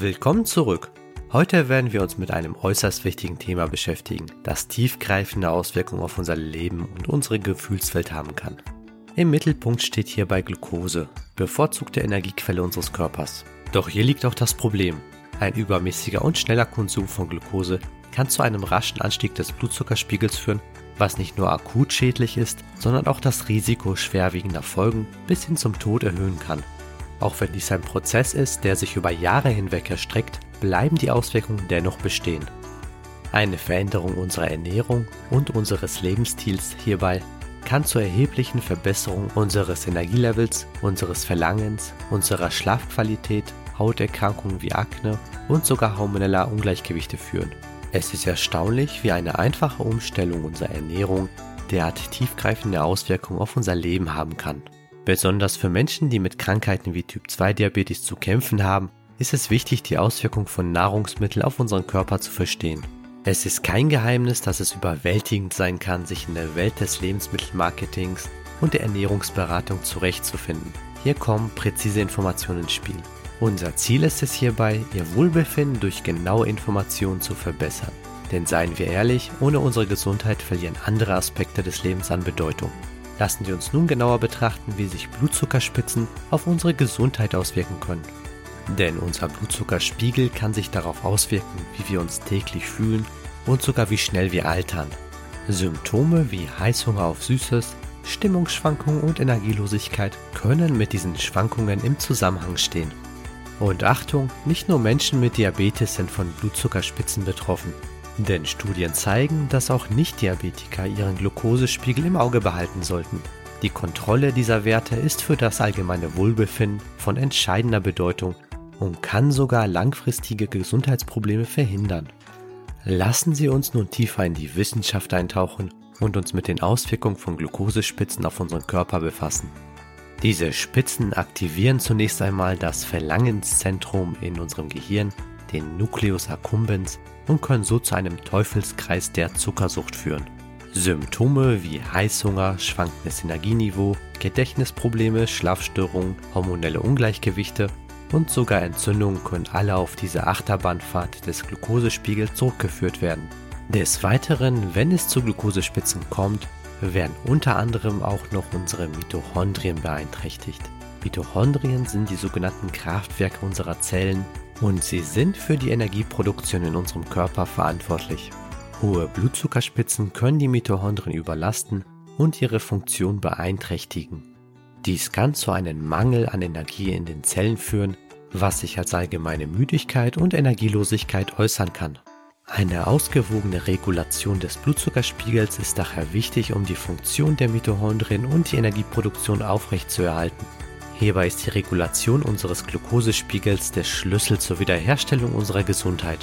Willkommen zurück. Heute werden wir uns mit einem äußerst wichtigen Thema beschäftigen, das tiefgreifende Auswirkungen auf unser Leben und unsere Gefühlswelt haben kann. Im Mittelpunkt steht hierbei Glucose, bevorzugte Energiequelle unseres Körpers. Doch hier liegt auch das Problem. Ein übermäßiger und schneller Konsum von Glucose kann zu einem raschen Anstieg des Blutzuckerspiegels führen, was nicht nur akut schädlich ist, sondern auch das Risiko schwerwiegender Folgen bis hin zum Tod erhöhen kann. Auch wenn dies ein Prozess ist, der sich über Jahre hinweg erstreckt, bleiben die Auswirkungen dennoch bestehen. Eine Veränderung unserer Ernährung und unseres Lebensstils hierbei kann zur erheblichen Verbesserung unseres Energielevels, unseres Verlangens, unserer Schlafqualität, Hauterkrankungen wie Akne und sogar hormoneller Ungleichgewichte führen. Es ist erstaunlich, wie eine einfache Umstellung unserer Ernährung derart tiefgreifende Auswirkungen auf unser Leben haben kann. Besonders für Menschen, die mit Krankheiten wie Typ-2-Diabetes zu kämpfen haben, ist es wichtig, die Auswirkungen von Nahrungsmitteln auf unseren Körper zu verstehen. Es ist kein Geheimnis, dass es überwältigend sein kann, sich in der Welt des Lebensmittelmarketings und der Ernährungsberatung zurechtzufinden. Hier kommen präzise Informationen ins Spiel. Unser Ziel ist es hierbei, Ihr Wohlbefinden durch genaue Informationen zu verbessern. Denn seien wir ehrlich, ohne unsere Gesundheit verlieren andere Aspekte des Lebens an Bedeutung. Lassen Sie uns nun genauer betrachten, wie sich Blutzuckerspitzen auf unsere Gesundheit auswirken können. Denn unser Blutzuckerspiegel kann sich darauf auswirken, wie wir uns täglich fühlen und sogar wie schnell wir altern. Symptome wie Heißhunger auf Süßes, Stimmungsschwankungen und Energielosigkeit können mit diesen Schwankungen im Zusammenhang stehen. Und Achtung, nicht nur Menschen mit Diabetes sind von Blutzuckerspitzen betroffen. Denn Studien zeigen, dass auch Nicht-Diabetiker ihren Glukosespiegel im Auge behalten sollten. Die Kontrolle dieser Werte ist für das allgemeine Wohlbefinden von entscheidender Bedeutung und kann sogar langfristige Gesundheitsprobleme verhindern. Lassen Sie uns nun tiefer in die Wissenschaft eintauchen und uns mit den Auswirkungen von Glukosespitzen auf unseren Körper befassen. Diese Spitzen aktivieren zunächst einmal das Verlangenszentrum in unserem Gehirn, den Nucleus accumbens, und können so zu einem Teufelskreis der Zuckersucht führen. Symptome wie Heißhunger, schwankendes Energieniveau, Gedächtnisprobleme, Schlafstörungen, hormonelle Ungleichgewichte und sogar Entzündungen können alle auf diese Achterbahnfahrt des Glukosespiegels zurückgeführt werden. Des Weiteren, wenn es zu Glukosespitzen kommt, werden unter anderem auch noch unsere Mitochondrien beeinträchtigt. Mitochondrien sind die sogenannten Kraftwerke unserer Zellen und sie sind für die Energieproduktion in unserem Körper verantwortlich. Hohe Blutzuckerspitzen können die Mitochondrien überlasten und ihre Funktion beeinträchtigen. Dies kann zu einem Mangel an Energie in den Zellen führen, was sich als allgemeine Müdigkeit und Energielosigkeit äußern kann. Eine ausgewogene Regulation des Blutzuckerspiegels ist daher wichtig, um die Funktion der Mitochondrien und die Energieproduktion aufrechtzuerhalten. Hierbei ist die Regulation unseres Glukosespiegels der Schlüssel zur Wiederherstellung unserer Gesundheit.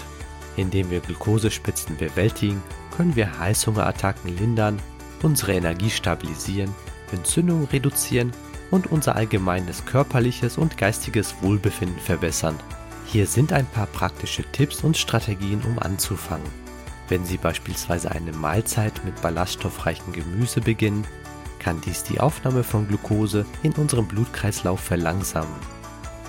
Indem wir Glukosespitzen bewältigen, können wir Heißhungerattacken lindern, unsere Energie stabilisieren, Entzündungen reduzieren und unser allgemeines körperliches und geistiges Wohlbefinden verbessern. Hier sind ein paar praktische Tipps und Strategien, um anzufangen. Wenn Sie beispielsweise eine Mahlzeit mit ballaststoffreichem Gemüse beginnen, kann dies die Aufnahme von Glucose in unserem Blutkreislauf verlangsamen.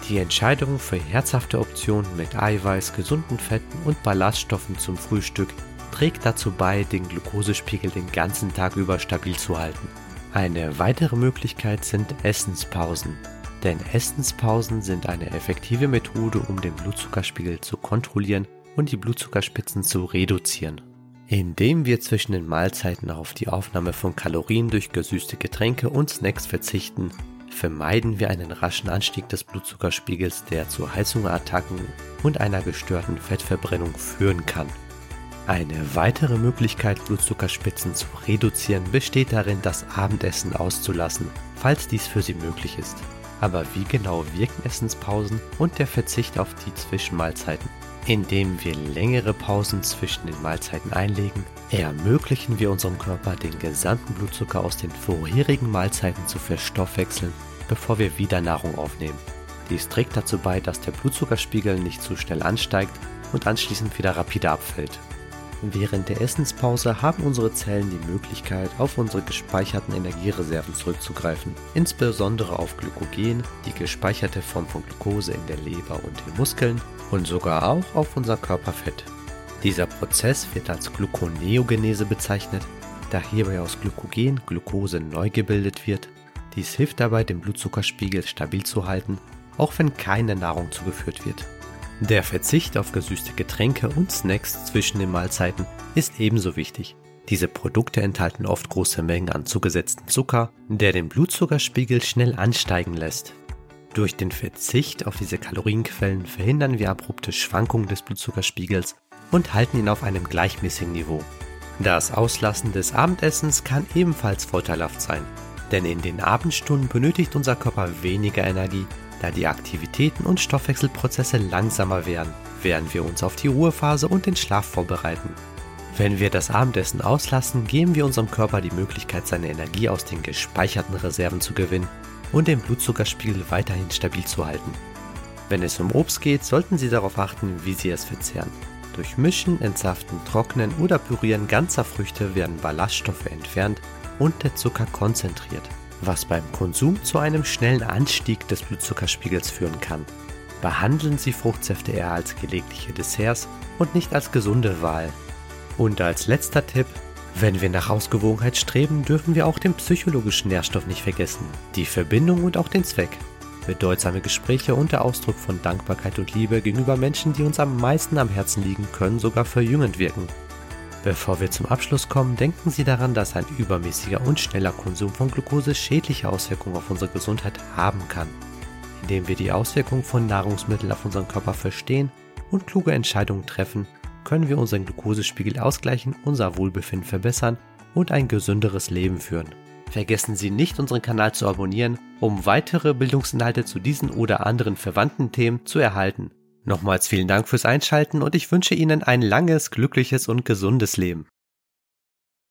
Die Entscheidung für herzhafte Optionen mit Eiweiß, gesunden Fetten und Ballaststoffen zum Frühstück trägt dazu bei, den Glukosespiegel den ganzen Tag über stabil zu halten. Eine weitere Möglichkeit sind Essenspausen. Denn Essenspausen sind eine effektive Methode, um den Blutzuckerspiegel zu kontrollieren und die Blutzuckerspitzen zu reduzieren. Indem wir zwischen den Mahlzeiten auf die Aufnahme von Kalorien durch gesüßte Getränke und Snacks verzichten, vermeiden wir einen raschen Anstieg des Blutzuckerspiegels, der zu Heißhungerattacken und einer gestörten Fettverbrennung führen kann. Eine weitere Möglichkeit, Blutzuckerspitzen zu reduzieren, besteht darin, das Abendessen auszulassen, falls dies für Sie möglich ist. Aber wie genau wirken Essenspausen und der Verzicht auf die Zwischenmahlzeiten? Indem wir längere Pausen zwischen den Mahlzeiten einlegen, ermöglichen wir unserem Körper den gesamten Blutzucker aus den vorherigen Mahlzeiten zu verstoffwechseln, bevor wir wieder Nahrung aufnehmen. Dies trägt dazu bei, dass der Blutzuckerspiegel nicht zu schnell ansteigt und anschließend wieder rapide abfällt. Während der Essenspause haben unsere Zellen die Möglichkeit, auf unsere gespeicherten Energiereserven zurückzugreifen, insbesondere auf Glykogen, die gespeicherte Form von Glucose in der Leber und den Muskeln und sogar auch auf unser Körperfett. Dieser Prozess wird als Gluconeogenese bezeichnet, da hierbei aus Glykogen Glucose neu gebildet wird. Dies hilft dabei, den Blutzuckerspiegel stabil zu halten, auch wenn keine Nahrung zugeführt wird. Der Verzicht auf gesüßte Getränke und Snacks zwischen den Mahlzeiten ist ebenso wichtig. Diese Produkte enthalten oft große Mengen an zugesetztem Zucker, der den Blutzuckerspiegel schnell ansteigen lässt. Durch den Verzicht auf diese Kalorienquellen verhindern wir abrupte Schwankungen des Blutzuckerspiegels und halten ihn auf einem gleichmäßigen Niveau. Das Auslassen des Abendessens kann ebenfalls vorteilhaft sein, denn in den Abendstunden benötigt unser Körper weniger Energie da die Aktivitäten und Stoffwechselprozesse langsamer werden, während wir uns auf die Ruhephase und den Schlaf vorbereiten. Wenn wir das Abendessen auslassen, geben wir unserem Körper die Möglichkeit, seine Energie aus den gespeicherten Reserven zu gewinnen und den Blutzuckerspiegel weiterhin stabil zu halten. Wenn es um Obst geht, sollten Sie darauf achten, wie Sie es verzehren. Durch Mischen, Entsaften, Trocknen oder Pürieren ganzer Früchte werden Ballaststoffe entfernt und der Zucker konzentriert was beim Konsum zu einem schnellen Anstieg des Blutzuckerspiegels führen kann. Behandeln Sie Fruchtsäfte eher als gelegentliche Desserts und nicht als gesunde Wahl. Und als letzter Tipp, wenn wir nach Ausgewogenheit streben, dürfen wir auch den psychologischen Nährstoff nicht vergessen, die Verbindung und auch den Zweck. Bedeutsame Gespräche und der Ausdruck von Dankbarkeit und Liebe gegenüber Menschen, die uns am meisten am Herzen liegen, können sogar verjüngend wirken. Bevor wir zum Abschluss kommen, denken Sie daran, dass ein übermäßiger und schneller Konsum von Glucose schädliche Auswirkungen auf unsere Gesundheit haben kann. Indem wir die Auswirkungen von Nahrungsmitteln auf unseren Körper verstehen und kluge Entscheidungen treffen, können wir unseren Glucosespiegel ausgleichen, unser Wohlbefinden verbessern und ein gesünderes Leben führen. Vergessen Sie nicht, unseren Kanal zu abonnieren, um weitere Bildungsinhalte zu diesen oder anderen verwandten Themen zu erhalten. Nochmals vielen Dank fürs Einschalten und ich wünsche Ihnen ein langes, glückliches und gesundes Leben.